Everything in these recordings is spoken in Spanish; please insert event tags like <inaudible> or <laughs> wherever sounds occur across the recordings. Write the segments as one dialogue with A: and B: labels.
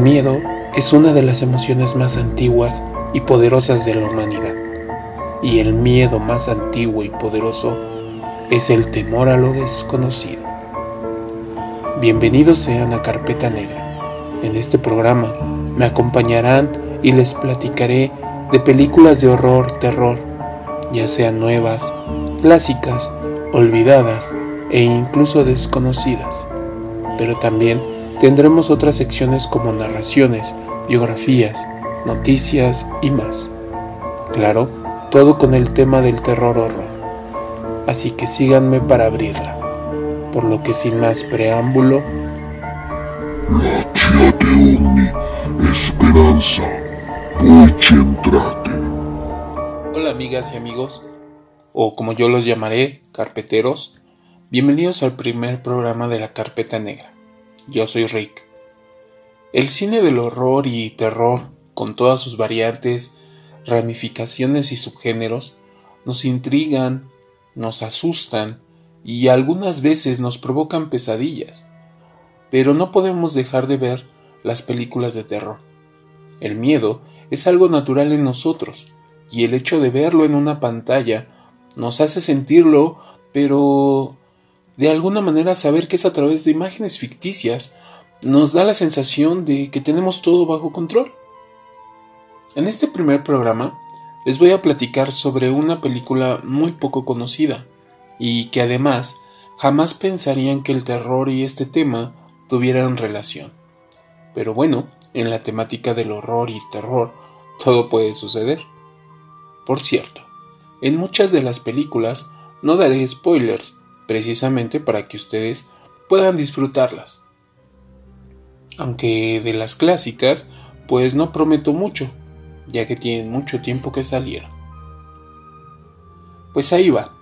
A: El miedo es una de las emociones más antiguas y poderosas de la humanidad. Y el miedo más antiguo y poderoso es el temor a lo desconocido. Bienvenidos sean a Carpeta Negra. En este programa me acompañarán y les platicaré de películas de horror, terror, ya sean nuevas, clásicas, olvidadas e incluso desconocidas. Pero también Tendremos otras secciones como narraciones, biografías, noticias y más. Claro, todo con el tema del terror horror. Así que síganme para abrirla. Por lo que sin más preámbulo...
B: esperanza,
A: Hola amigas y amigos, o como yo los llamaré, carpeteros, bienvenidos al primer programa de la Carpeta Negra. Yo soy Rick. El cine del horror y terror, con todas sus variantes, ramificaciones y subgéneros, nos intrigan, nos asustan y algunas veces nos provocan pesadillas. Pero no podemos dejar de ver las películas de terror. El miedo es algo natural en nosotros y el hecho de verlo en una pantalla nos hace sentirlo, pero de alguna manera saber que es a través de imágenes ficticias nos da la sensación de que tenemos todo bajo control. En este primer programa les voy a platicar sobre una película muy poco conocida y que además jamás pensarían que el terror y este tema tuvieran relación. Pero bueno, en la temática del horror y terror todo puede suceder. Por cierto, en muchas de las películas no daré spoilers precisamente para que ustedes puedan disfrutarlas. Aunque de las clásicas, pues no prometo mucho, ya que tienen mucho tiempo que salieron. Pues ahí va.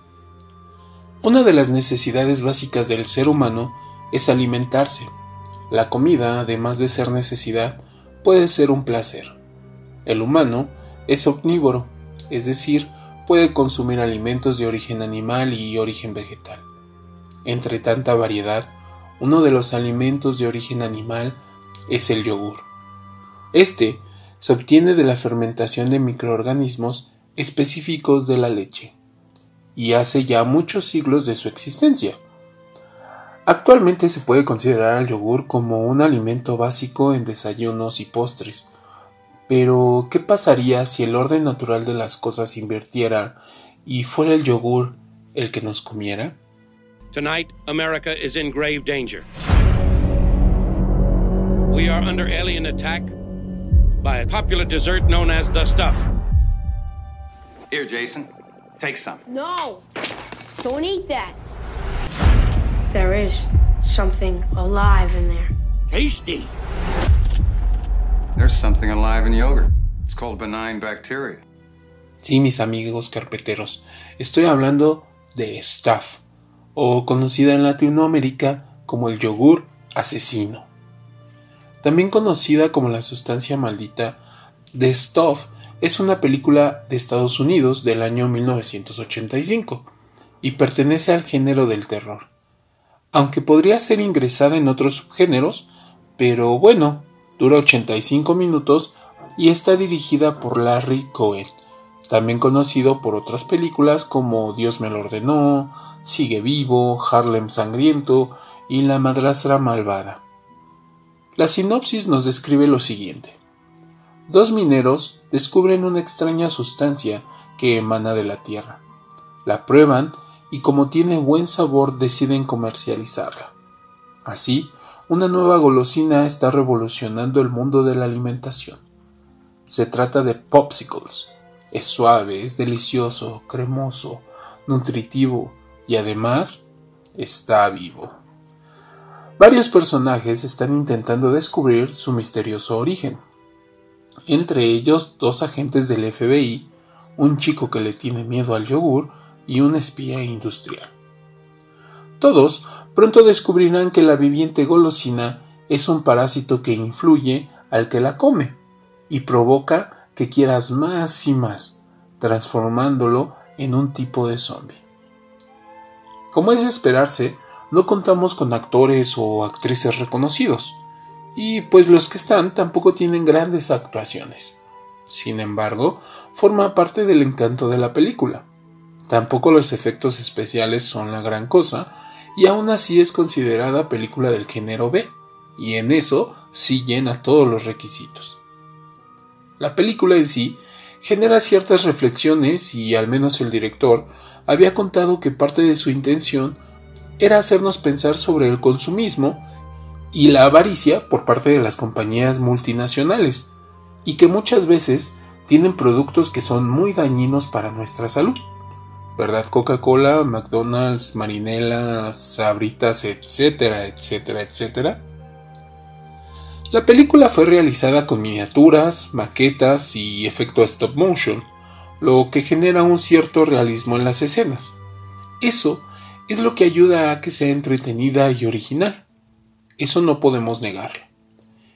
A: Una de las necesidades básicas del ser humano es alimentarse. La comida, además de ser necesidad, puede ser un placer. El humano es omnívoro, es decir, puede consumir alimentos de origen animal y origen vegetal. Entre tanta variedad, uno de los alimentos de origen animal es el yogur. Este se obtiene de la fermentación de microorganismos específicos de la leche y hace ya muchos siglos de su existencia. Actualmente se puede considerar al yogur como un alimento básico en desayunos y postres. Pero, ¿qué pasaría si el orden natural de las cosas invirtiera y fuera el yogur el que nos comiera?
C: Tonight, America is in grave danger. We are under alien attack by a popular dessert known as the stuff.
D: Here, Jason, take some.
E: No, don't eat that. There is something alive in there.
C: Tasty.
D: There's something alive in yogurt. It's called benign bacteria.
A: Sí, mis amigos carpeteros, estoy hablando de stuff o conocida en Latinoamérica como el yogur asesino. También conocida como la sustancia maldita, The Stuff es una película de Estados Unidos del año 1985 y pertenece al género del terror. Aunque podría ser ingresada en otros subgéneros, pero bueno, dura 85 minutos y está dirigida por Larry Cohen, también conocido por otras películas como Dios me lo ordenó, Sigue vivo, Harlem sangriento y La madrastra malvada. La sinopsis nos describe lo siguiente. Dos mineros descubren una extraña sustancia que emana de la tierra. La prueban y como tiene buen sabor deciden comercializarla. Así, una nueva golosina está revolucionando el mundo de la alimentación. Se trata de popsicles, es suave, es delicioso, cremoso, nutritivo y además está vivo. Varios personajes están intentando descubrir su misterioso origen. Entre ellos dos agentes del FBI, un chico que le tiene miedo al yogur y un espía industrial. Todos pronto descubrirán que la viviente golosina es un parásito que influye al que la come y provoca que quieras más y más, transformándolo en un tipo de zombie. Como es de esperarse, no contamos con actores o actrices reconocidos, y pues los que están tampoco tienen grandes actuaciones. Sin embargo, forma parte del encanto de la película. Tampoco los efectos especiales son la gran cosa, y aún así es considerada película del género B, y en eso sí llena todos los requisitos. La película en sí genera ciertas reflexiones y al menos el director había contado que parte de su intención era hacernos pensar sobre el consumismo y la avaricia por parte de las compañías multinacionales, y que muchas veces tienen productos que son muy dañinos para nuestra salud. ¿Verdad? Coca-Cola, McDonald's, Marinela, Sabritas, etcétera, etcétera, etcétera. La película fue realizada con miniaturas, maquetas y efecto stop motion, lo que genera un cierto realismo en las escenas. Eso es lo que ayuda a que sea entretenida y original. Eso no podemos negarlo.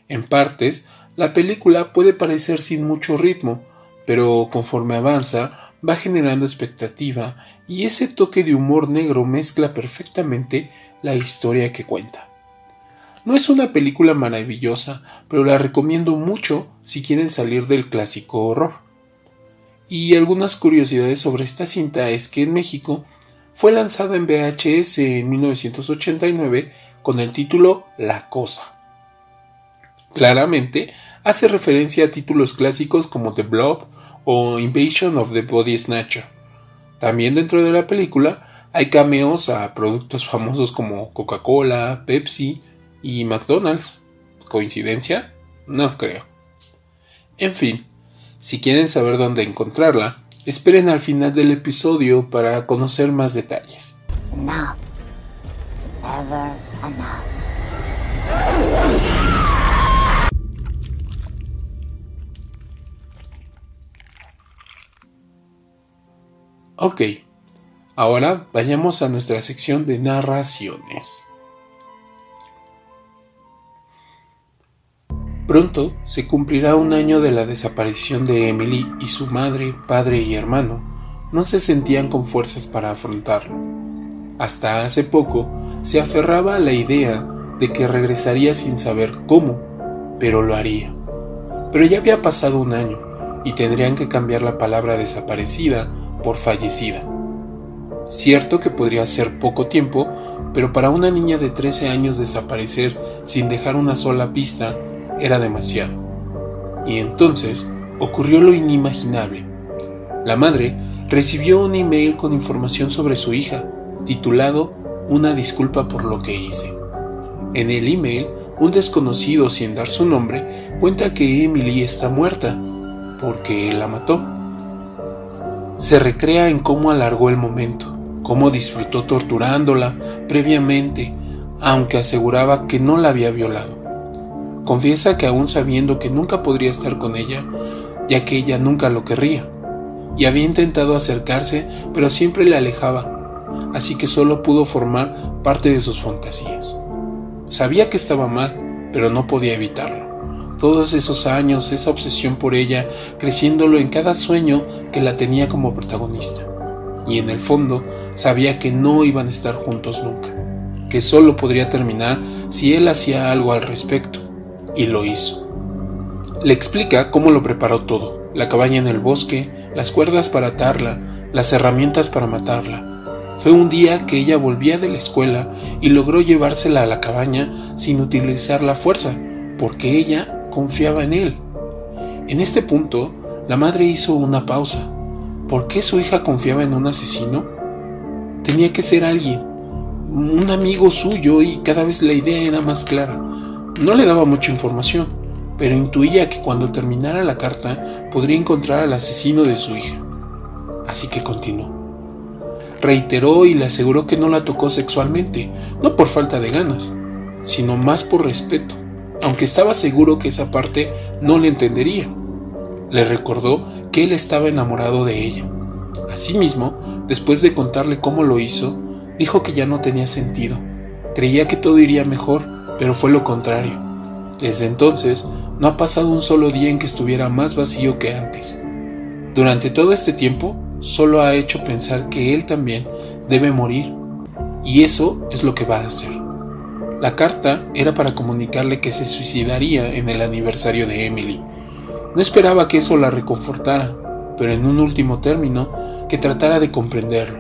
A: En partes, la película puede parecer sin mucho ritmo, pero conforme avanza va generando expectativa y ese toque de humor negro mezcla perfectamente la historia que cuenta. No es una película maravillosa, pero la recomiendo mucho si quieren salir del clásico horror. Y algunas curiosidades sobre esta cinta es que en México fue lanzada en VHS en 1989 con el título La Cosa. Claramente hace referencia a títulos clásicos como The Blob o Invasion of the Body Snatcher. También dentro de la película hay cameos a productos famosos como Coca-Cola, Pepsi y McDonald's. ¿Coincidencia? No creo. En fin, si quieren saber dónde encontrarla, esperen al final del episodio para conocer más detalles. Ok, ahora vayamos a nuestra sección de narraciones. Pronto se cumplirá un año de la desaparición de Emily y su madre, padre y hermano no se sentían con fuerzas para afrontarlo. Hasta hace poco se aferraba a la idea de que regresaría sin saber cómo, pero lo haría. Pero ya había pasado un año y tendrían que cambiar la palabra desaparecida por fallecida. Cierto que podría ser poco tiempo, pero para una niña de 13 años desaparecer sin dejar una sola pista era demasiado. Y entonces ocurrió lo inimaginable. La madre recibió un email con información sobre su hija, titulado Una disculpa por lo que hice. En el email, un desconocido sin dar su nombre cuenta que Emily está muerta, porque él la mató. Se recrea en cómo alargó el momento, cómo disfrutó torturándola previamente, aunque aseguraba que no la había violado. Confiesa que aún sabiendo que nunca podría estar con ella, ya que ella nunca lo querría, y había intentado acercarse, pero siempre le alejaba, así que solo pudo formar parte de sus fantasías. Sabía que estaba mal, pero no podía evitarlo. Todos esos años, esa obsesión por ella, creciéndolo en cada sueño que la tenía como protagonista. Y en el fondo sabía que no iban a estar juntos nunca, que solo podría terminar si él hacía algo al respecto, y lo hizo. Le explica cómo lo preparó todo, la cabaña en el bosque, las cuerdas para atarla, las herramientas para matarla, fue un día que ella volvía de la escuela y logró llevársela a la cabaña sin utilizar la fuerza, porque ella confiaba en él. En este punto, la madre hizo una pausa. ¿Por qué su hija confiaba en un asesino? Tenía que ser alguien, un amigo suyo y cada vez la idea era más clara. No le daba mucha información, pero intuía que cuando terminara la carta podría encontrar al asesino de su hija. Así que continuó reiteró y le aseguró que no la tocó sexualmente, no por falta de ganas, sino más por respeto, aunque estaba seguro que esa parte no le entendería. Le recordó que él estaba enamorado de ella. Asimismo, después de contarle cómo lo hizo, dijo que ya no tenía sentido. Creía que todo iría mejor, pero fue lo contrario. Desde entonces, no ha pasado un solo día en que estuviera más vacío que antes. Durante todo este tiempo, solo ha hecho pensar que él también debe morir, y eso es lo que va a hacer. La carta era para comunicarle que se suicidaría en el aniversario de Emily. No esperaba que eso la reconfortara, pero en un último término, que tratara de comprenderlo.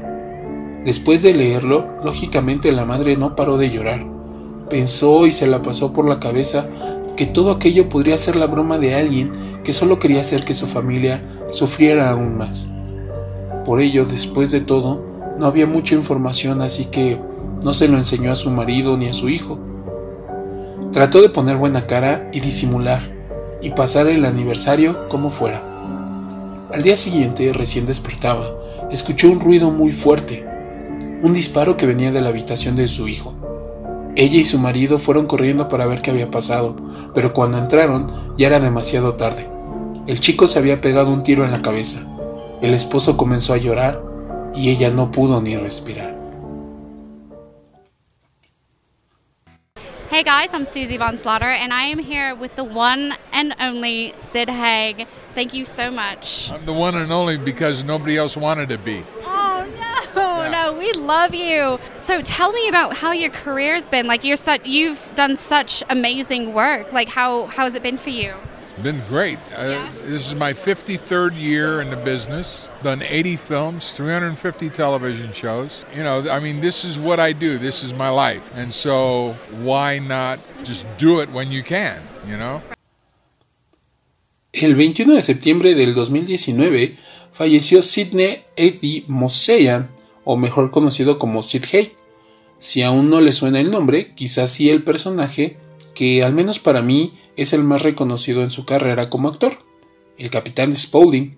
A: Después de leerlo, lógicamente la madre no paró de llorar. Pensó y se la pasó por la cabeza que todo aquello podría ser la broma de alguien que solo quería hacer que su familia sufriera aún más. Por ello, después de todo, no había mucha información, así que no se lo enseñó a su marido ni a su hijo. Trató de poner buena cara y disimular, y pasar el aniversario como fuera. Al día siguiente, recién despertaba, escuchó un ruido muy fuerte, un disparo que venía de la habitación de su hijo. Ella y su marido fueron corriendo para ver qué había pasado, pero cuando entraron ya era demasiado tarde. El chico se había pegado un tiro en la cabeza. El esposo comenzó a llorar y ella no pudo ni respirar.
B: Hey guys, I'm Susie Von Slaughter, and I am here with the one and only Sid Haig. Thank you so much.
F: I'm the one and only because nobody else wanted to be.
B: Oh no, no, we love you. So tell me about how your career's been. Like you're such, you've done such amazing work. Like how how has it been for you?
F: Been great. Uh, this is my 53rd year in the business. Done 80 films, 350 television shows. You know, I mean, this is what I do. This is my life. And so why not just do it when you can, you know?
A: El 21 de septiembre del 2019 falleció Sidney Eddie Moseyan, o mejor conocido como Sid Haig. Si aún no le suena el nombre, quizás sí el personaje que, al menos para mí, es el más reconocido en su carrera como actor, el Capitán Spaulding,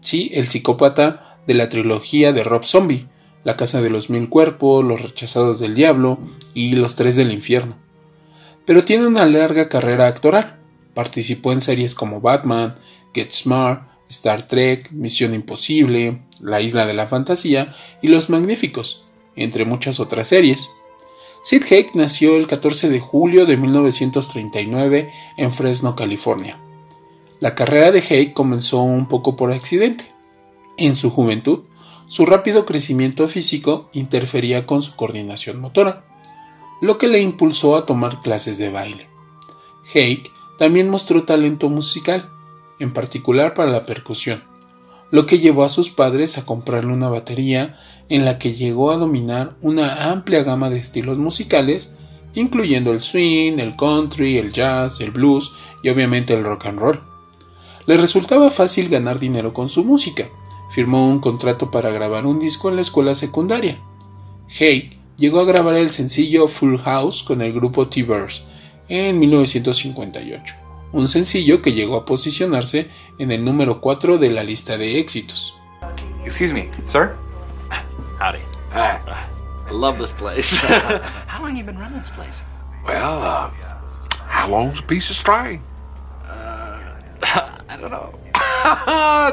A: sí, el psicópata de la trilogía de Rob Zombie, La Casa de los Mil Cuerpos, Los Rechazados del Diablo y Los Tres del Infierno. Pero tiene una larga carrera actoral. Participó en series como Batman, Get Smart, Star Trek, Misión Imposible, La Isla de la Fantasía y Los Magníficos, entre muchas otras series. Sid Haig nació el 14 de julio de 1939 en Fresno, California. La carrera de Haig comenzó un poco por accidente. En su juventud, su rápido crecimiento físico interfería con su coordinación motora, lo que le impulsó a tomar clases de baile. Haig también mostró talento musical, en particular para la percusión, lo que llevó a sus padres a comprarle una batería en la que llegó a dominar una amplia gama de estilos musicales, incluyendo el swing, el country, el jazz, el blues y obviamente el rock and roll. Le resultaba fácil ganar dinero con su música. Firmó un contrato para grabar un disco en la escuela secundaria. Haig llegó a grabar el sencillo Full House con el grupo T-Birds en 1958, un sencillo que llegó a posicionarse en el número 4 de la lista de éxitos.
G: Excuse me, sir?
H: Howdy.
G: Hi.
H: I love this place. <laughs> <laughs> How long you been running this place?
I: Well, uh, how long's a piece of string? <laughs>
H: I don't know.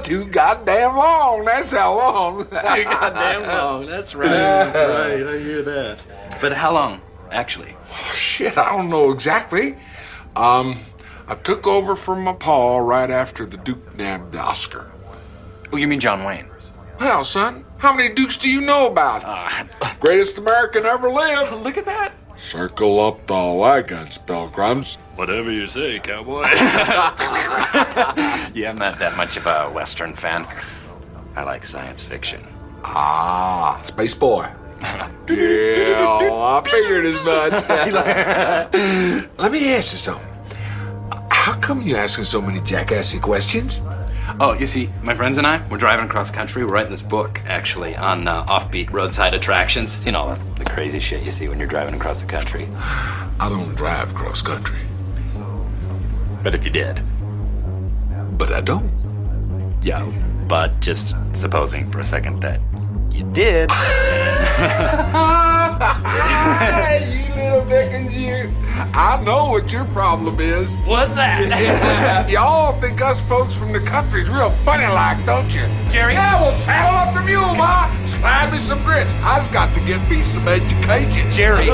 I: Too goddamn long. That's how long.
H: Too goddamn long. That's right. That's right. I hear that. But how long, actually?
I: Shit, I don't know exactly. Um, I took over from my pa right after the Duke nabbed the Oscar.
H: Oh, you mean John Wayne?
I: Well, son, how many Dukes do you know about? <laughs> Greatest American ever lived. <laughs>
H: Look at that.
I: Circle up the wagons, pilgrims.
H: Whatever you say, cowboy. <laughs> yeah, I'm not that much of a Western fan. I like science fiction.
I: Ah, Space Boy. yeah, I figured as much. Let me ask you something. How come you asking so many jackassy questions?
H: Oh, you see, my friends and I, we're driving across country. We're writing this book, actually, on uh, offbeat roadside attractions. You know, the, the crazy shit you see when you're driving across the country.
I: I don't drive cross country,
H: But if you did,
I: but I don't.
H: yeah. But just supposing for a second that you did. <laughs>
I: you little you. I know what your problem is.
H: What's that? <laughs>
I: Y'all think us folks from the country's real funny like, don't you?
H: Jerry?
I: Yeah, well, saddle up the mule, Ma. Slide me some grits. I's got to get me some education.
H: Jerry. <laughs>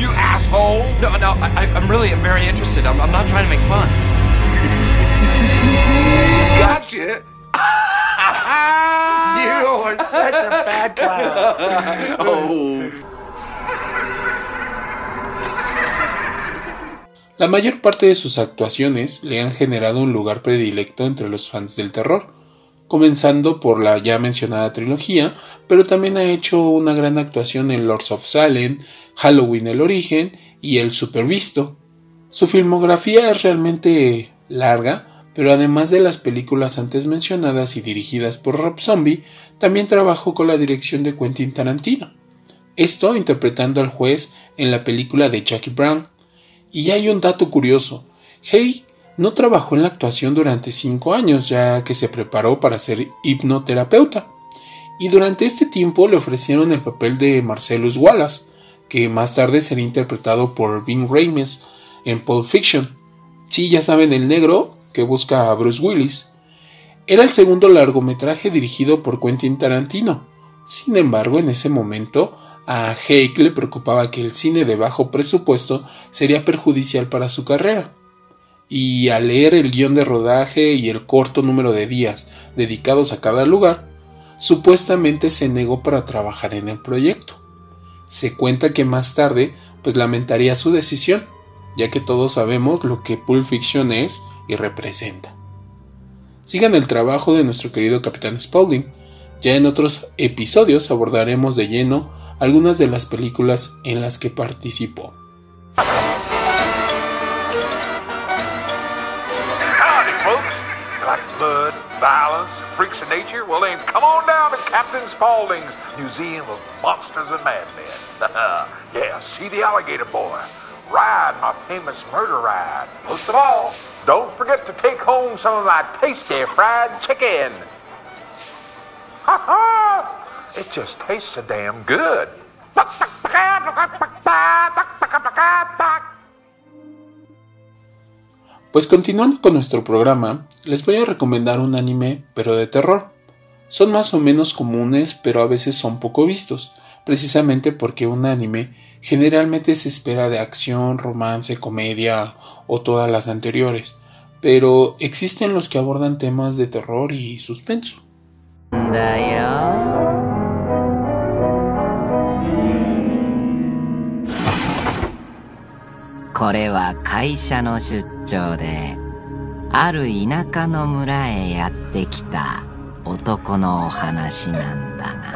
I: you asshole.
H: No, no, I, I- I'm really, I'm very interested. I'm, I'm not trying to make fun. <laughs>
I: Gotcha.
H: You are such a bad clown. oh.
A: La mayor parte de sus actuaciones le han generado un lugar predilecto entre los fans del terror, comenzando por la ya mencionada trilogía, pero también ha hecho una gran actuación en Lords of Salem, Halloween el origen y El Supervisto. Su filmografía es realmente larga, pero además de las películas antes mencionadas y dirigidas por Rob Zombie, también trabajó con la dirección de Quentin Tarantino. Esto interpretando al juez en la película de Jackie Brown. Y hay un dato curioso. Hay no trabajó en la actuación durante cinco años, ya que se preparó para ser hipnoterapeuta. Y durante este tiempo le ofrecieron el papel de Marcellus Wallace, que más tarde sería interpretado por Vin Rames en Pulp Fiction. Sí, ya saben, el negro que busca a Bruce Willis. Era el segundo largometraje dirigido por Quentin Tarantino. Sin embargo, en ese momento, a Hake le preocupaba que el cine de bajo presupuesto sería perjudicial para su carrera y al leer el guion de rodaje y el corto número de días dedicados a cada lugar, supuestamente se negó para trabajar en el proyecto. Se cuenta que más tarde pues lamentaría su decisión, ya que todos sabemos lo que Pulp Fiction es y representa. Sigan el trabajo de nuestro querido Capitán Spaulding. Ya en otros episodios abordaremos de lleno algunas de las películas en las que participó.
I: violence, freaks of nature, well then come on down to Captain Spaulding's Museum of Monsters and Madmen. <laughs> yeah, see the alligator boy. Ride my famous murder ride. Most of all, don't forget to take home some of my tasty fried chicken. Ha ha! It just tastes so damn good.
A: Pues continuando con nuestro programa, les voy a recomendar un anime, pero de terror. Son más o menos comunes, pero a veces son poco vistos, precisamente porque un anime generalmente se espera de acción, romance, comedia o todas las anteriores, pero existen los que abordan temas de terror y suspenso.
J: これは会社の出張である田舎の村へやってきた男のお話なんだが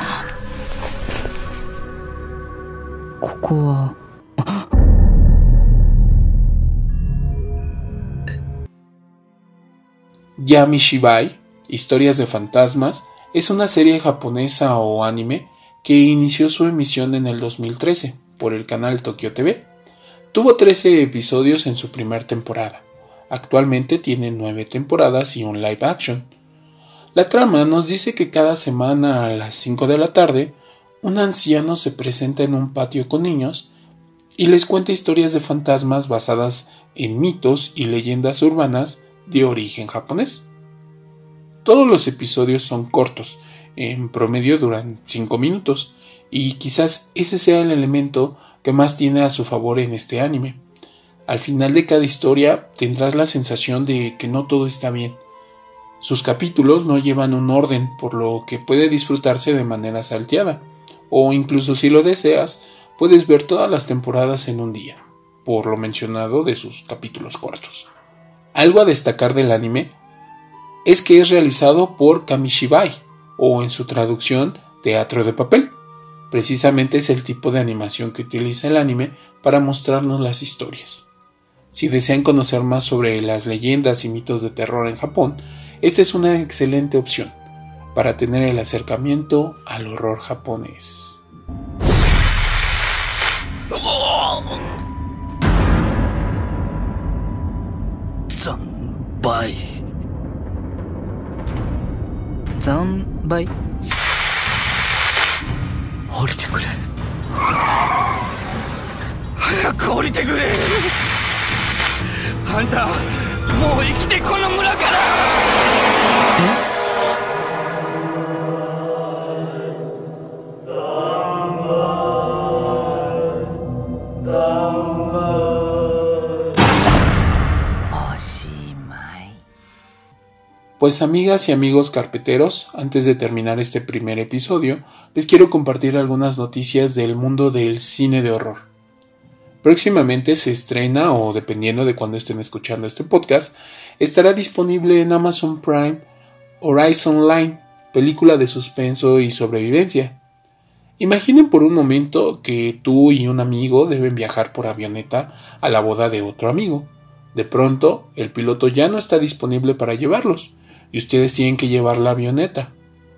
J: ここは
A: Yamishibai, Historias de Fantasmas, es una serie japonesa o anime que inició su emisión en el 2013 por el canal Tokyo TV Tuvo 13 episodios en su primera temporada. Actualmente tiene 9 temporadas y un live action. La trama nos dice que cada semana a las 5 de la tarde, un anciano se presenta en un patio con niños y les cuenta historias de fantasmas basadas en mitos y leyendas urbanas de origen japonés. Todos los episodios son cortos, en promedio duran 5 minutos, y quizás ese sea el elemento que más tiene a su favor en este anime. Al final de cada historia tendrás la sensación de que no todo está bien. Sus capítulos no llevan un orden, por lo que puede disfrutarse de manera salteada, o incluso si lo deseas, puedes ver todas las temporadas en un día, por lo mencionado de sus capítulos cortos. Algo a destacar del anime es que es realizado por Kamishibai, o en su traducción, teatro de papel Precisamente es el tipo de animación que utiliza el anime para mostrarnos las historias. Si desean conocer más sobre las leyendas y mitos de terror en Japón, esta es una excelente opción para tener el acercamiento al horror japonés.
J: Zanbai. 降りてくれ。早く降りてくれ。あんたもう生きてこの村から。え？
A: Pues amigas y amigos carpeteros, antes de terminar este primer episodio, les quiero compartir algunas noticias del mundo del cine de horror. Próximamente se estrena, o dependiendo de cuando estén escuchando este podcast, estará disponible en Amazon Prime Horizon Line, película de suspenso y sobrevivencia. Imaginen por un momento que tú y un amigo deben viajar por avioneta a la boda de otro amigo. De pronto, el piloto ya no está disponible para llevarlos, y ustedes tienen que llevar la avioneta.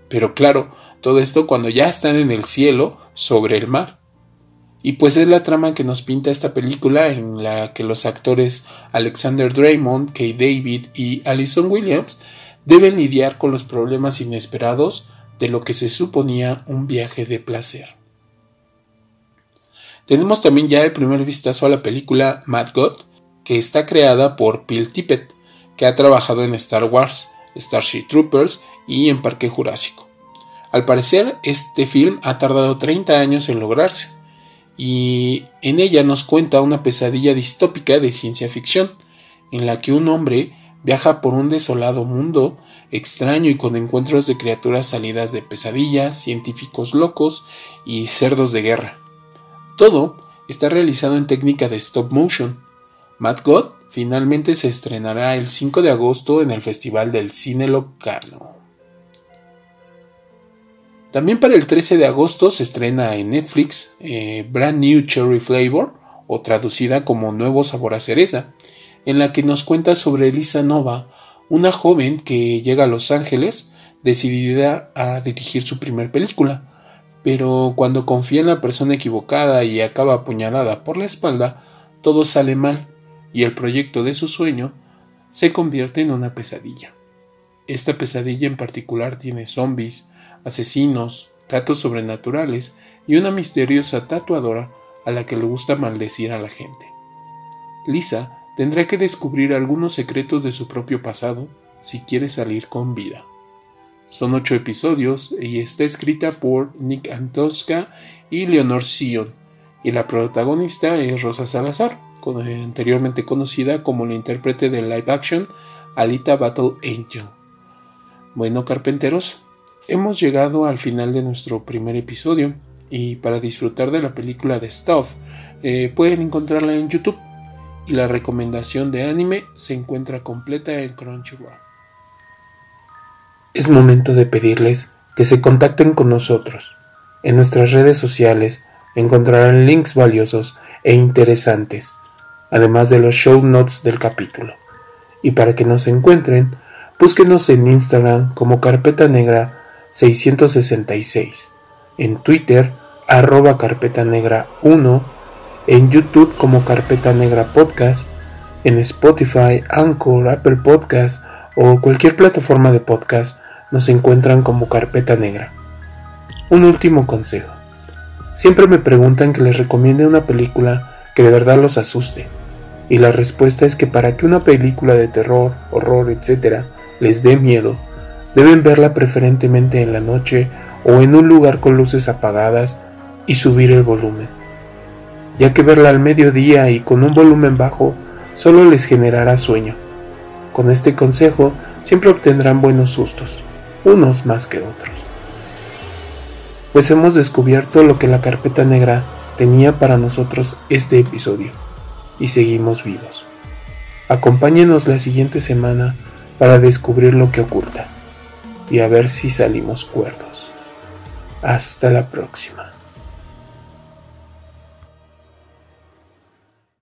A: Pero claro, todo esto cuando ya están en el cielo, sobre el mar. Y pues es la trama que nos pinta esta película en la que los actores Alexander Draymond, Kay David y Alison Williams deben lidiar con los problemas inesperados de lo que se suponía un viaje de placer. Tenemos también ya el primer vistazo a la película Mad God, que está creada por Bill Tippett, que ha trabajado en Star Wars, Starship Troopers y en Parque Jurásico. Al parecer, este film ha tardado 30 años en lograrse, y en ella nos cuenta una pesadilla distópica de ciencia ficción, en la que un hombre viaja por un desolado mundo extraño y con encuentros de criaturas salidas de pesadillas, científicos locos y cerdos de guerra. Todo está realizado en técnica de stop motion. Mad God finalmente se estrenará el 5 de agosto en el Festival del Cine Locano. También para el 13 de agosto se estrena en Netflix eh, Brand New Cherry Flavor, o traducida como Nuevo Sabor a Cereza, en la que nos cuenta sobre Elisa Nova, una joven que llega a Los Ángeles decidida a dirigir su primer película, pero cuando confía en la persona equivocada y acaba apuñalada por la espalda, todo sale mal y el proyecto de su sueño se convierte en una pesadilla. Esta pesadilla en particular tiene zombies, asesinos, gatos sobrenaturales y una misteriosa tatuadora a la que le gusta maldecir a la gente. Lisa tendrá que descubrir algunos secretos de su propio pasado si quiere salir con vida. Son ocho episodios y está escrita por Nick Antosca y Leonor Sion, y la protagonista es Rosa Salazar, anteriormente conocida como la intérprete de live action Alita Battle Angel. Bueno, carpenteros, hemos llegado al final de nuestro primer episodio y para disfrutar de la película de Stuff eh, pueden encontrarla en YouTube y la recomendación de anime se encuentra completa en Crunchyroll. Es momento de pedirles que se contacten con nosotros. En nuestras redes sociales encontrarán links valiosos e interesantes además de los show notes del capítulo. Y para que nos encuentren, búsquenos en Instagram como Carpeta Negra 666, en Twitter arroba Carpeta Negra 1, en YouTube como Carpeta Negra Podcast, en Spotify, Anchor, Apple Podcast o cualquier plataforma de podcast nos encuentran como Carpeta Negra. Un último consejo. Siempre me preguntan que les recomiende una película que de verdad los asuste y la respuesta es que para que una película de terror, horror, etc. les dé miedo, deben verla preferentemente en la noche o en un lugar con luces apagadas y subir el volumen, ya que verla al mediodía y con un volumen bajo solo les generará sueño. Con este consejo siempre obtendrán buenos sustos, unos más que otros. Pues hemos descubierto lo que la carpeta negra tenía para nosotros este episodio y seguimos vivos. Acompáñenos la siguiente semana para descubrir lo que oculta y a ver si salimos cuerdos. Hasta la próxima.